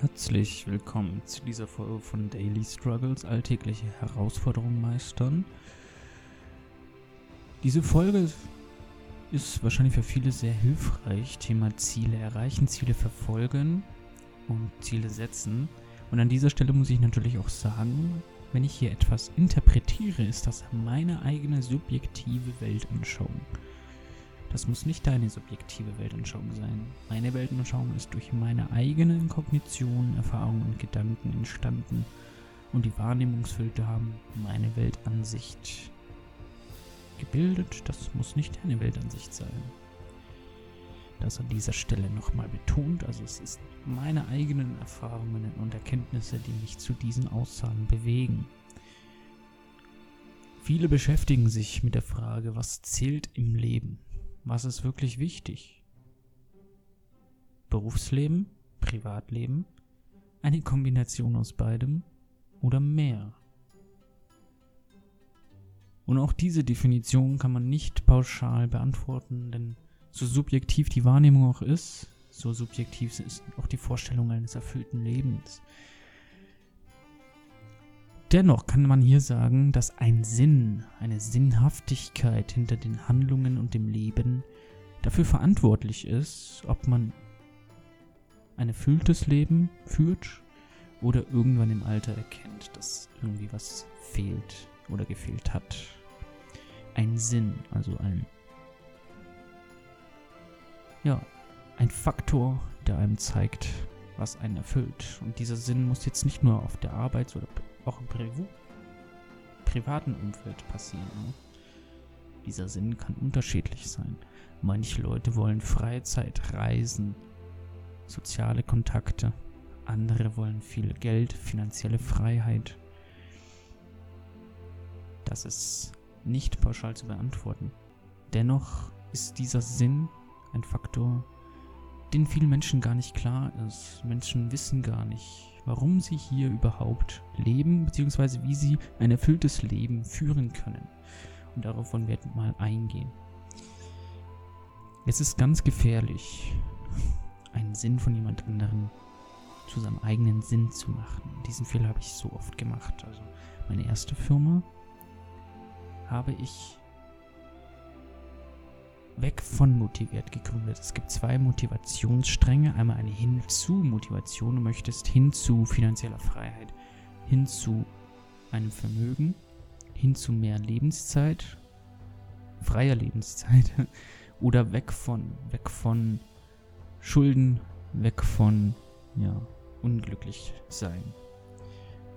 Herzlich willkommen zu dieser Folge von Daily Struggles, alltägliche Herausforderungen meistern. Diese Folge ist wahrscheinlich für viele sehr hilfreich. Thema Ziele erreichen, Ziele verfolgen und Ziele setzen. Und an dieser Stelle muss ich natürlich auch sagen, wenn ich hier etwas interpretiere, ist das meine eigene subjektive Weltanschauung. Das muss nicht deine subjektive Weltanschauung sein. Meine Weltanschauung ist durch meine eigenen Kognitionen, Erfahrungen und Gedanken entstanden und die Wahrnehmungsfilter haben meine Weltansicht gebildet. Das muss nicht deine Weltansicht sein. Das an dieser Stelle nochmal betont. Also es ist meine eigenen Erfahrungen und Erkenntnisse, die mich zu diesen Aussagen bewegen. Viele beschäftigen sich mit der Frage, was zählt im Leben? Was ist wirklich wichtig? Berufsleben, Privatleben, eine Kombination aus beidem oder mehr? Und auch diese Definition kann man nicht pauschal beantworten, denn so subjektiv die Wahrnehmung auch ist, so subjektiv ist auch die Vorstellung eines erfüllten Lebens. Dennoch kann man hier sagen, dass ein Sinn, eine Sinnhaftigkeit hinter den Handlungen und dem Leben dafür verantwortlich ist, ob man ein erfülltes Leben führt oder irgendwann im Alter erkennt, dass irgendwie was fehlt oder gefehlt hat. Ein Sinn, also ein ja, ein Faktor, der einem zeigt, was einen erfüllt. Und dieser Sinn muss jetzt nicht nur auf der Arbeit oder auch im Privu privaten Umfeld passieren. Dieser Sinn kann unterschiedlich sein. Manche Leute wollen Freizeit, Reisen, soziale Kontakte. Andere wollen viel Geld, finanzielle Freiheit. Das ist nicht pauschal zu beantworten. Dennoch ist dieser Sinn ein Faktor, den vielen Menschen gar nicht klar ist. Menschen wissen gar nicht, warum sie hier überhaupt leben, beziehungsweise wie sie ein erfülltes Leben führen können. Und darauf wollen wir mal eingehen. Es ist ganz gefährlich, einen Sinn von jemand anderem zu seinem eigenen Sinn zu machen. Diesen Fehler habe ich so oft gemacht. Also meine erste Firma habe ich weg von motiviert gegründet. Es gibt zwei Motivationsstränge. Einmal eine Hinzu-Motivation. Du möchtest hin zu finanzieller Freiheit, hin zu einem Vermögen, hin zu mehr Lebenszeit, freier Lebenszeit oder weg von, weg von Schulden, weg von, ja, unglücklich sein.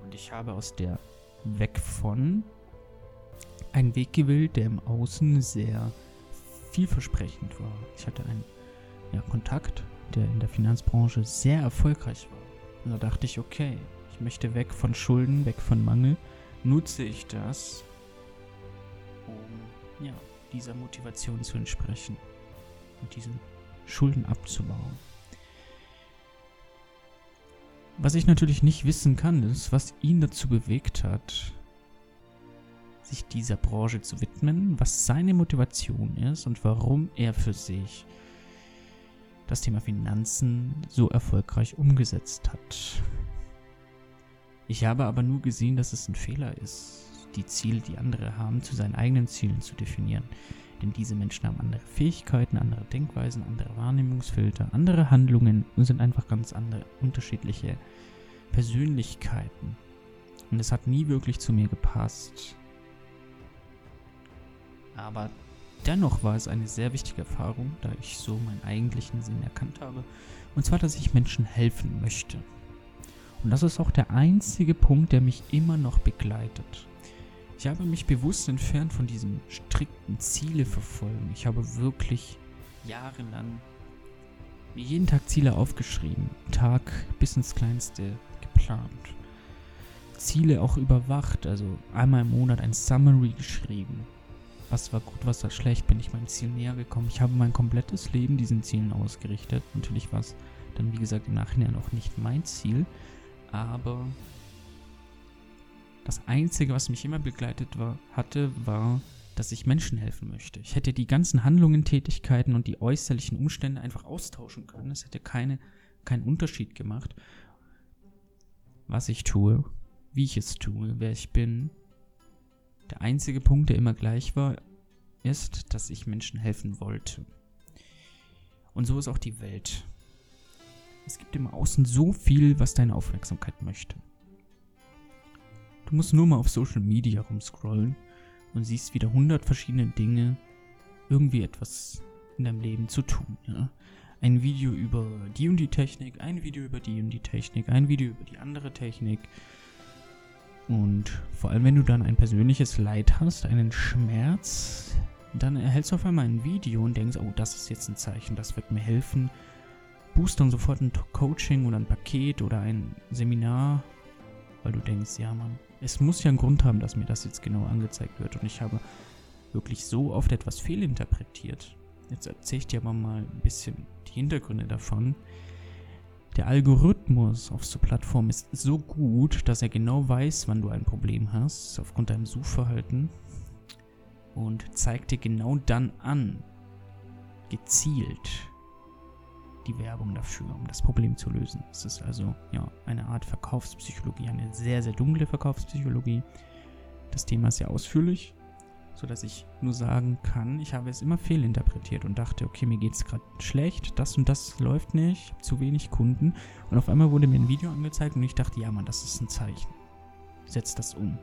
Und ich habe aus der weg von einen Weg gewählt, der im Außen sehr vielversprechend war. Ich hatte einen ja, Kontakt, der in der Finanzbranche sehr erfolgreich war. Und da dachte ich, okay, ich möchte weg von Schulden, weg von Mangel. Nutze ich das, um ja, dieser Motivation zu entsprechen und diesen Schulden abzubauen. Was ich natürlich nicht wissen kann, ist, was ihn dazu bewegt hat, sich dieser Branche zu widmen, was seine Motivation ist und warum er für sich das Thema Finanzen so erfolgreich umgesetzt hat. Ich habe aber nur gesehen, dass es ein Fehler ist, die Ziele, die andere haben, zu seinen eigenen Zielen zu definieren. Denn diese Menschen haben andere Fähigkeiten, andere Denkweisen, andere Wahrnehmungsfilter, andere Handlungen und sind einfach ganz andere, unterschiedliche Persönlichkeiten. Und es hat nie wirklich zu mir gepasst. Aber dennoch war es eine sehr wichtige Erfahrung, da ich so meinen eigentlichen Sinn erkannt habe. Und zwar, dass ich Menschen helfen möchte. Und das ist auch der einzige Punkt, der mich immer noch begleitet. Ich habe mich bewusst entfernt von diesem strikten Ziele verfolgen. Ich habe wirklich jahrelang mir jeden Tag Ziele aufgeschrieben, Tag bis ins Kleinste geplant. Ziele auch überwacht, also einmal im Monat ein Summary geschrieben, was war gut, was war schlecht, bin ich meinem Ziel näher gekommen. Ich habe mein komplettes Leben diesen Zielen ausgerichtet. Natürlich war es dann, wie gesagt, im Nachhinein auch nicht mein Ziel, aber das Einzige, was mich immer begleitet war, hatte, war, dass ich Menschen helfen möchte. Ich hätte die ganzen Handlungen, Tätigkeiten und die äußerlichen Umstände einfach austauschen können. Es hätte keine, keinen Unterschied gemacht. was ich tue, wie ich es tue, wer ich bin. Der einzige Punkt, der immer gleich war, ist, dass ich Menschen helfen wollte. Und so ist auch die Welt. Es gibt im Außen so viel, was deine Aufmerksamkeit möchte. Du musst nur mal auf Social Media rumscrollen und siehst wieder hundert verschiedene Dinge, irgendwie etwas in deinem Leben zu tun. Ja? Ein Video über die und die Technik, ein Video über die und die Technik, ein Video über die andere Technik. Und vor allem, wenn du dann ein persönliches Leid hast, einen Schmerz, dann erhältst du auf einmal ein Video und denkst, oh, das ist jetzt ein Zeichen, das wird mir helfen. Boost dann sofort ein Coaching oder ein Paket oder ein Seminar, weil du denkst, ja, Mann, es muss ja einen Grund haben, dass mir das jetzt genau angezeigt wird. Und ich habe wirklich so oft etwas fehlinterpretiert. Jetzt erzähle ich dir aber mal ein bisschen die Hintergründe davon. Der Algorithmus auf so Plattformen ist so gut, dass er genau weiß, wann du ein Problem hast, aufgrund deinem Suchverhalten. Und zeigt dir genau dann an, gezielt, die Werbung dafür, um das Problem zu lösen. Es ist also ja eine Art Verkaufspsychologie, eine sehr, sehr dunkle Verkaufspsychologie. Das Thema ist sehr ausführlich sodass ich nur sagen kann, ich habe es immer fehlinterpretiert und dachte, okay, mir geht es gerade schlecht, das und das läuft nicht, zu wenig Kunden. Und auf einmal wurde mir ein Video angezeigt und ich dachte, ja, Mann, das ist ein Zeichen. Setz das um.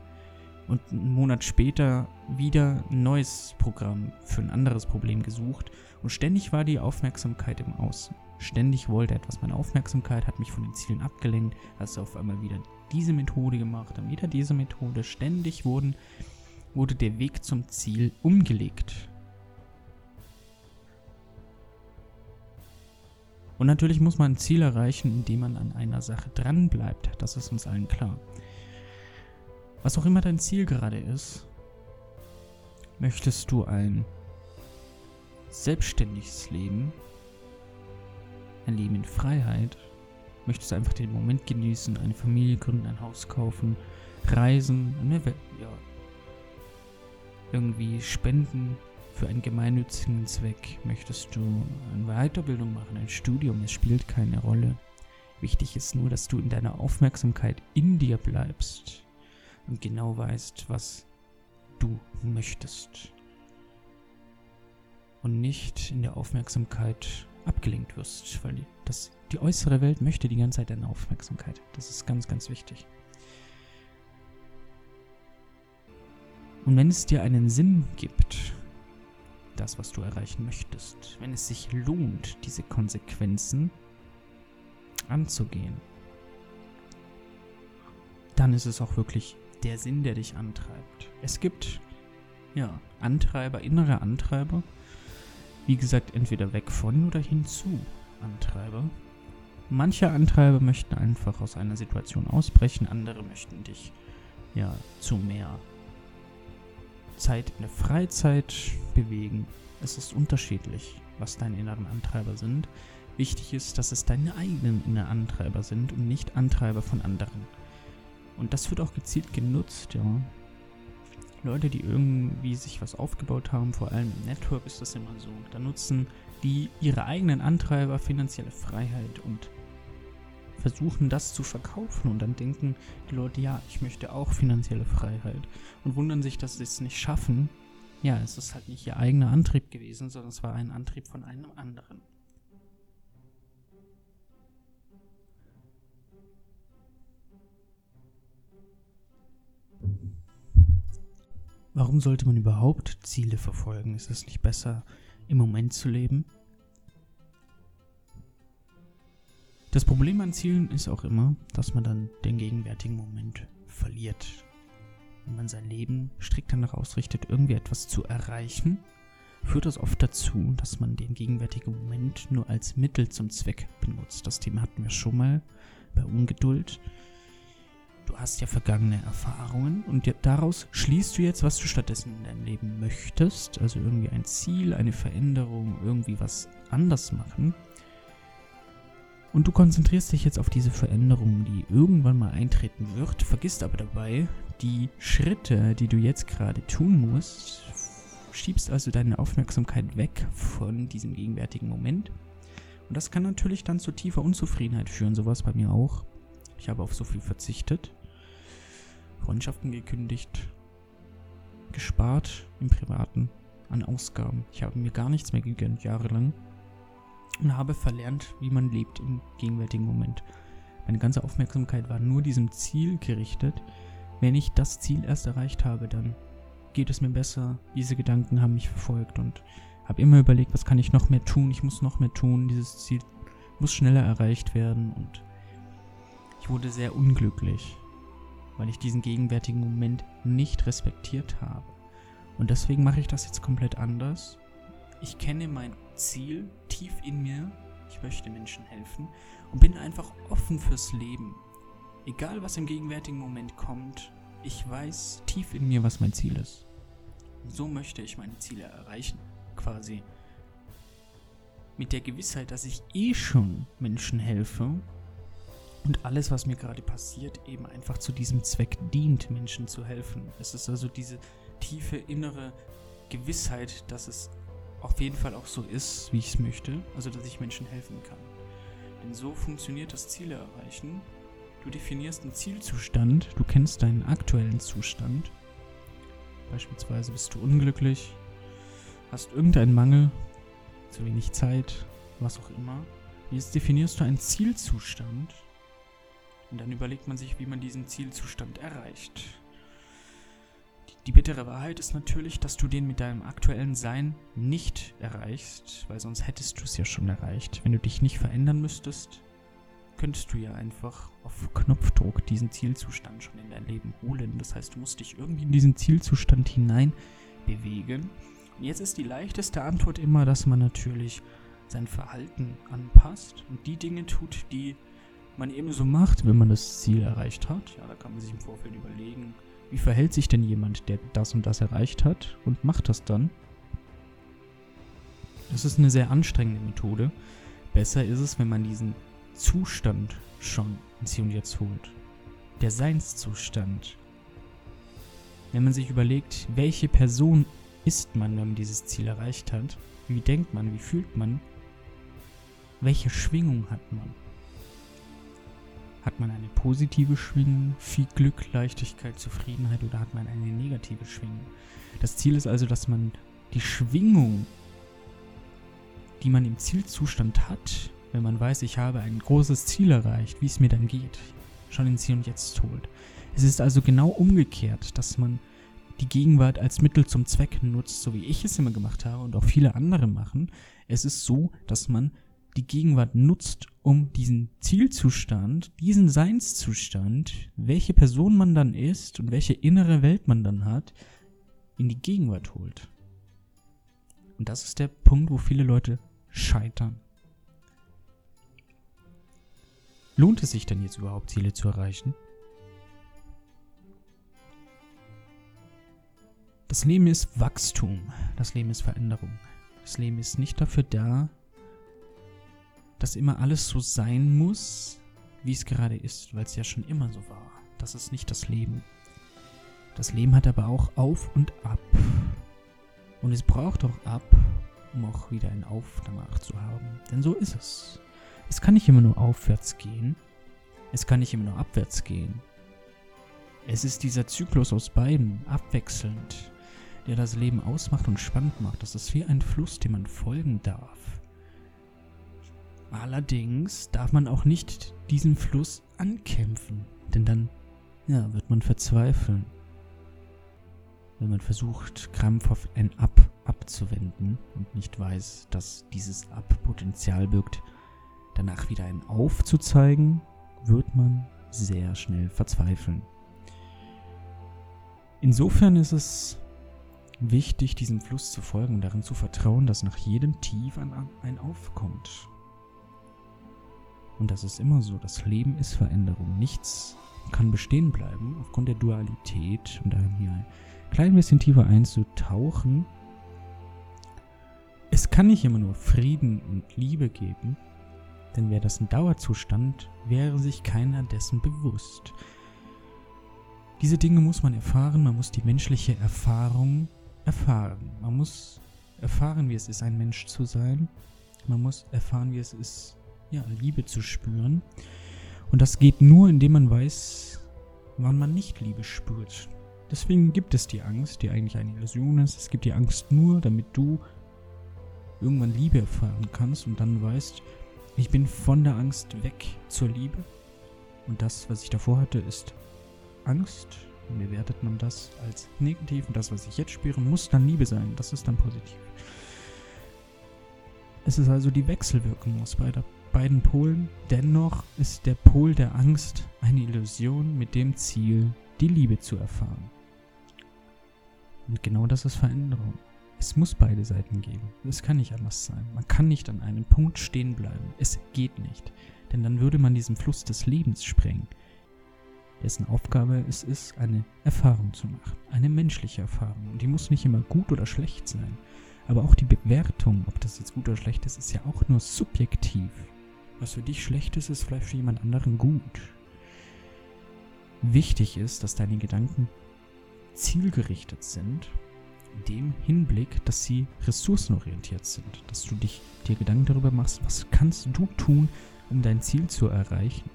Und einen Monat später wieder ein neues Programm für ein anderes Problem gesucht und ständig war die Aufmerksamkeit im Außen. Ständig wollte etwas meine Aufmerksamkeit, hat mich von den Zielen abgelenkt, hast du auf einmal wieder diese Methode gemacht, dann wieder diese Methode. Ständig wurden wurde der Weg zum Ziel umgelegt. Und natürlich muss man ein Ziel erreichen, indem man an einer Sache dranbleibt. Das ist uns allen klar. Was auch immer dein Ziel gerade ist, möchtest du ein selbstständiges Leben, ein Leben in Freiheit, möchtest du einfach den Moment genießen, eine Familie gründen, ein Haus kaufen, reisen, eine, ja, irgendwie spenden für einen gemeinnützigen Zweck? Möchtest du eine Weiterbildung machen, ein Studium? Es spielt keine Rolle. Wichtig ist nur, dass du in deiner Aufmerksamkeit in dir bleibst und genau weißt, was du möchtest. Und nicht in der Aufmerksamkeit abgelenkt wirst, weil die, das, die äußere Welt möchte die ganze Zeit deine Aufmerksamkeit. Das ist ganz, ganz wichtig. Und wenn es dir einen Sinn gibt, das, was du erreichen möchtest, wenn es sich lohnt, diese Konsequenzen anzugehen, dann ist es auch wirklich der Sinn, der dich antreibt. Es gibt, ja, Antreiber, innere Antreiber. Wie gesagt, entweder weg von oder hinzu Antreiber. Manche Antreiber möchten einfach aus einer Situation ausbrechen, andere möchten dich ja zu mehr Zeit in der Freizeit bewegen. Es ist unterschiedlich, was deine inneren Antreiber sind. Wichtig ist, dass es deine eigenen inneren Antreiber sind und nicht Antreiber von anderen. Und das wird auch gezielt genutzt, ja. Leute, die irgendwie sich was aufgebaut haben, vor allem im Network ist das immer so, da nutzen die ihre eigenen Antreiber, finanzielle Freiheit und versuchen das zu verkaufen und dann denken die Leute, ja, ich möchte auch finanzielle Freiheit und wundern sich, dass sie es nicht schaffen. Ja, es ist halt nicht ihr eigener Antrieb gewesen, sondern es war ein Antrieb von einem anderen. Warum sollte man überhaupt Ziele verfolgen? Ist es nicht besser, im Moment zu leben? Das Problem an Zielen ist auch immer, dass man dann den gegenwärtigen Moment verliert. Wenn man sein Leben strikt danach ausrichtet, irgendwie etwas zu erreichen, führt das oft dazu, dass man den gegenwärtigen Moment nur als Mittel zum Zweck benutzt. Das Thema hatten wir schon mal bei Ungeduld. Du hast ja vergangene Erfahrungen und daraus schließt du jetzt, was du stattdessen in deinem Leben möchtest. Also irgendwie ein Ziel, eine Veränderung, irgendwie was anders machen. Und du konzentrierst dich jetzt auf diese Veränderung, die irgendwann mal eintreten wird, vergisst aber dabei die Schritte, die du jetzt gerade tun musst, schiebst also deine Aufmerksamkeit weg von diesem gegenwärtigen Moment. Und das kann natürlich dann zu tiefer Unzufriedenheit führen, sowas bei mir auch. Ich habe auf so viel verzichtet, Freundschaften gekündigt, gespart im Privaten an Ausgaben. Ich habe mir gar nichts mehr gegönnt, jahrelang. Und habe verlernt, wie man lebt im gegenwärtigen Moment. Meine ganze Aufmerksamkeit war nur diesem Ziel gerichtet. Wenn ich das Ziel erst erreicht habe, dann geht es mir besser. Diese Gedanken haben mich verfolgt und habe immer überlegt, was kann ich noch mehr tun? Ich muss noch mehr tun. Dieses Ziel muss schneller erreicht werden und ich wurde sehr unglücklich, weil ich diesen gegenwärtigen Moment nicht respektiert habe. Und deswegen mache ich das jetzt komplett anders. Ich kenne mein Ziel tief in mir. Ich möchte Menschen helfen und bin einfach offen fürs Leben. Egal was im gegenwärtigen Moment kommt, ich weiß tief in mir, was mein Ziel ist. So möchte ich meine Ziele erreichen, quasi. Mit der Gewissheit, dass ich eh schon Menschen helfe und alles, was mir gerade passiert, eben einfach zu diesem Zweck dient, Menschen zu helfen. Es ist also diese tiefe innere Gewissheit, dass es auf jeden Fall auch so ist, wie ich es möchte, also dass ich Menschen helfen kann. Denn so funktioniert das Ziele erreichen. Du definierst einen Zielzustand, du kennst deinen aktuellen Zustand. Beispielsweise bist du unglücklich, hast irgendeinen Mangel, zu wenig Zeit, was auch immer. Jetzt definierst du einen Zielzustand und dann überlegt man sich, wie man diesen Zielzustand erreicht. Die bittere Wahrheit ist natürlich, dass du den mit deinem aktuellen Sein nicht erreichst, weil sonst hättest du es ja schon erreicht. Wenn du dich nicht verändern müsstest, könntest du ja einfach auf Knopfdruck diesen Zielzustand schon in dein Leben holen. Das heißt, du musst dich irgendwie in diesen Zielzustand hinein bewegen. Und jetzt ist die leichteste Antwort immer, dass man natürlich sein Verhalten anpasst und die Dinge tut, die man eben so macht, wenn man das Ziel erreicht hat. Ja, da kann man sich im Vorfeld überlegen, wie verhält sich denn jemand, der das und das erreicht hat und macht das dann? Das ist eine sehr anstrengende Methode. Besser ist es, wenn man diesen Zustand schon ins Hier und Jetzt holt. Der Seinszustand. Wenn man sich überlegt, welche Person ist man, wenn man dieses Ziel erreicht hat, wie denkt man, wie fühlt man, welche Schwingung hat man. Hat man eine positive Schwingung, viel Glück, Leichtigkeit, Zufriedenheit oder hat man eine negative Schwingung? Das Ziel ist also, dass man die Schwingung, die man im Zielzustand hat, wenn man weiß, ich habe ein großes Ziel erreicht, wie es mir dann geht, schon ins Hier und Jetzt holt. Es ist also genau umgekehrt, dass man die Gegenwart als Mittel zum Zweck nutzt, so wie ich es immer gemacht habe und auch viele andere machen. Es ist so, dass man die Gegenwart nutzt, um diesen Zielzustand, diesen Seinszustand, welche Person man dann ist und welche innere Welt man dann hat, in die Gegenwart holt. Und das ist der Punkt, wo viele Leute scheitern. Lohnt es sich denn jetzt überhaupt, Ziele zu erreichen? Das Leben ist Wachstum, das Leben ist Veränderung. Das Leben ist nicht dafür da, dass immer alles so sein muss, wie es gerade ist, weil es ja schon immer so war. Das ist nicht das Leben. Das Leben hat aber auch Auf und Ab. Und es braucht auch Ab, um auch wieder ein Auf danach zu haben. Denn so ist es. Es kann nicht immer nur aufwärts gehen. Es kann nicht immer nur abwärts gehen. Es ist dieser Zyklus aus beiden, abwechselnd, der das Leben ausmacht und spannend macht. Das ist wie ein Fluss, dem man folgen darf. Allerdings darf man auch nicht diesen Fluss ankämpfen, denn dann ja, wird man verzweifeln. Wenn man versucht, krampfhaft ein Ab abzuwenden und nicht weiß, dass dieses Ab Potenzial birgt, danach wieder ein Auf zu zeigen, wird man sehr schnell verzweifeln. Insofern ist es wichtig, diesem Fluss zu folgen und darin zu vertrauen, dass nach jedem Tief ein, Auf kommt. Und das ist immer so. Das Leben ist Veränderung. Nichts kann bestehen bleiben aufgrund der Dualität. Und da hier ein klein bisschen tiefer einzutauchen. Es kann nicht immer nur Frieden und Liebe geben, denn wäre das ein Dauerzustand, wäre sich keiner dessen bewusst. Diese Dinge muss man erfahren, man muss die menschliche Erfahrung erfahren. Man muss erfahren, wie es ist, ein Mensch zu sein. Man muss erfahren, wie es ist, ja, Liebe zu spüren. Und das geht nur, indem man weiß, wann man nicht Liebe spürt. Deswegen gibt es die Angst, die eigentlich eine Illusion ist. Es gibt die Angst nur, damit du irgendwann Liebe erfahren kannst und dann weißt, ich bin von der Angst weg zur Liebe. Und das, was ich davor hatte, ist Angst. Und bewertet man das als negativ und das, was ich jetzt spüre, muss dann Liebe sein. Das ist dann positiv. Es ist also die Wechselwirkung aus beider, beiden Polen. Dennoch ist der Pol der Angst eine Illusion mit dem Ziel, die Liebe zu erfahren. Und genau das ist Veränderung. Es muss beide Seiten geben. Es kann nicht anders sein. Man kann nicht an einem Punkt stehen bleiben. Es geht nicht. Denn dann würde man diesen Fluss des Lebens sprengen, dessen Aufgabe es ist, eine Erfahrung zu machen. Eine menschliche Erfahrung. Und die muss nicht immer gut oder schlecht sein. Aber auch die Bewertung, ob das jetzt gut oder schlecht ist, ist ja auch nur subjektiv. Was für dich schlecht ist, ist vielleicht für jemand anderen gut. Wichtig ist, dass deine Gedanken zielgerichtet sind in dem Hinblick, dass sie ressourcenorientiert sind, dass du dich dir Gedanken darüber machst, was kannst du tun, um dein Ziel zu erreichen.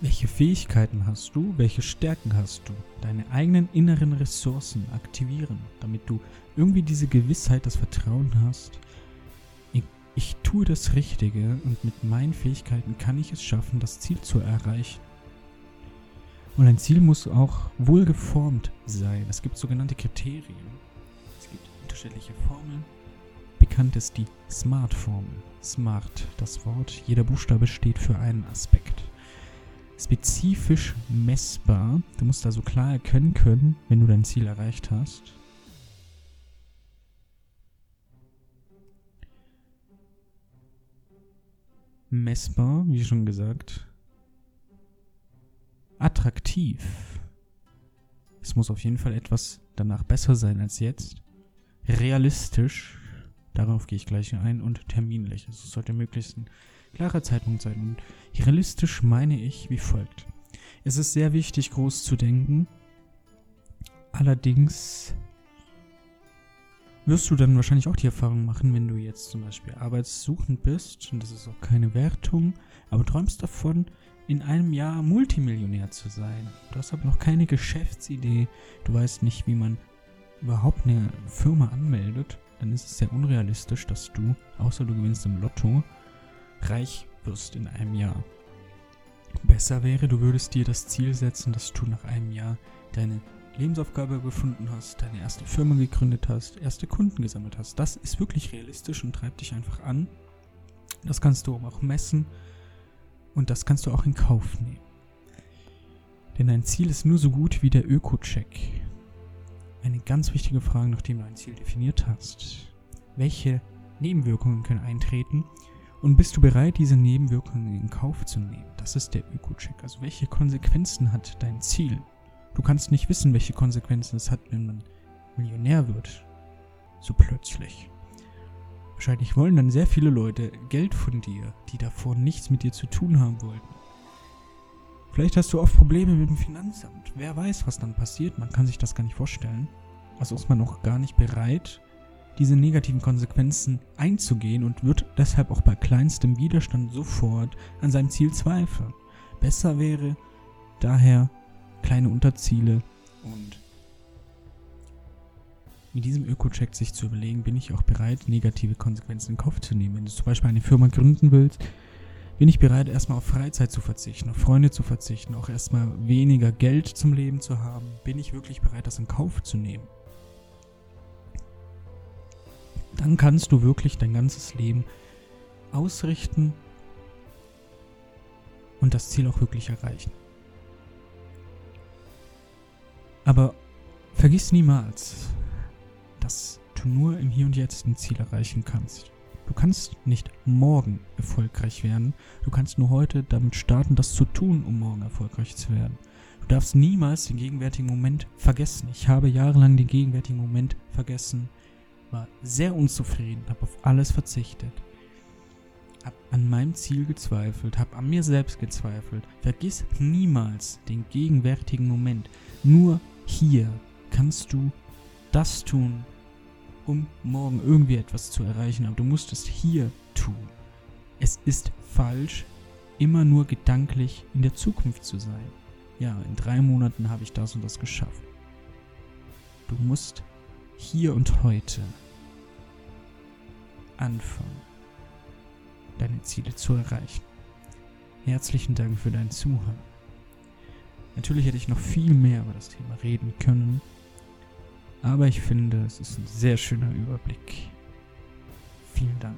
Welche Fähigkeiten hast du? Welche Stärken hast du? Deine eigenen inneren Ressourcen aktivieren, damit du irgendwie diese Gewissheit, das Vertrauen hast. Ich, tue das Richtige und mit meinen Fähigkeiten kann ich es schaffen, das Ziel zu erreichen. Und ein Ziel muss auch wohlgeformt sein. Es gibt sogenannte Kriterien. Es gibt unterschiedliche Formeln. Bekannt ist die SMART-Formel. SMART, das Wort, jeder Buchstabe steht für einen Aspekt. Spezifisch messbar. Du musst also klar erkennen können, wenn du dein Ziel erreicht hast. Messbar, wie schon gesagt, attraktiv. Es muss auf jeden Fall etwas danach besser sein als jetzt. Realistisch, darauf gehe ich gleich ein, und terminlich. Es sollte möglichst ein klarer Zeitpunkt sein. Und realistisch meine ich wie folgt. Es ist sehr wichtig, groß zu denken. Allerdings wirst du dann wahrscheinlich auch die Erfahrung machen, wenn du jetzt zum Beispiel arbeitssuchend bist, und das ist auch keine Wertung, aber träumst davon, in einem Jahr Multimillionär zu sein. Du hast aber noch keine Geschäftsidee, du weißt nicht, wie man überhaupt eine Firma anmeldet, dann ist es sehr unrealistisch, dass du, außer du gewinnst im Lotto, reich wirst in einem Jahr. Besser wäre, du würdest dir das Ziel setzen, dass du nach einem Jahr deine Lebensaufgabe gefunden hast, deine erste Firma gegründet hast, erste Kunden gesammelt hast. Das ist wirklich realistisch und treibt dich einfach an. Das kannst du auch messen und das kannst du auch in Kauf nehmen. Denn dein Ziel ist nur so gut wie der Öko-Check. Eine ganz wichtige Frage, nachdem du ein Ziel definiert hast. Welche Nebenwirkungen können eintreten und bist du bereit, diese Nebenwirkungen in Kauf zu nehmen? Das ist der Öko-Check. Also welche Konsequenzen hat dein Ziel? Du kannst nicht wissen, welche Konsequenzen es hat, wenn man Millionär wird. So plötzlich. Wahrscheinlich wollen dann sehr viele Leute Geld von dir, die davor nichts mit dir zu tun haben wollten. Vielleicht hast du oft Probleme mit dem Finanzamt. Wer weiß, was dann passiert. Man kann sich das gar nicht vorstellen. Also ist man noch gar nicht bereit, diese negativen Konsequenzen einzugehen und wird deshalb auch bei kleinstem Widerstand sofort an seinem Ziel zweifeln. Besser wäre daher kleine Unterziele und mit diesem Öko-Check sich zu überlegen, bin ich auch bereit, negative Konsequenzen in Kauf zu nehmen. Wenn du zum Beispiel eine Firma gründen willst, bin ich bereit, erstmal auf Freizeit zu verzichten, auf Freunde zu verzichten, auch erstmal weniger Geld zum Leben zu haben. Bin ich wirklich bereit, das in Kauf zu nehmen? Dann kannst du wirklich dein ganzes Leben ausrichten und das Ziel auch wirklich erreichen. Aber vergiss niemals, dass du nur im Hier und Jetzt ein Ziel erreichen kannst. Du kannst nicht morgen erfolgreich werden, du kannst nur heute damit starten, das zu tun, um morgen erfolgreich zu werden. Du darfst niemals den gegenwärtigen Moment vergessen. Ich habe jahrelang den gegenwärtigen Moment vergessen, war sehr unzufrieden, habe auf alles verzichtet, habe an meinem Ziel gezweifelt, habe an mir selbst gezweifelt. Vergiss niemals den gegenwärtigen Moment. Nur hier kannst du das tun, um morgen irgendwie etwas zu erreichen, aber du musst es hier tun. Es ist falsch, immer nur gedanklich in der Zukunft zu sein. Ja, in drei Monaten habe ich das und das geschafft. Du musst hier und heute anfangen, deine Ziele zu erreichen. Herzlichen Dank für dein Zuhören. Natürlich hätte ich noch viel mehr über das Thema reden können, aber ich finde, es ist ein sehr schöner Überblick. Vielen Dank.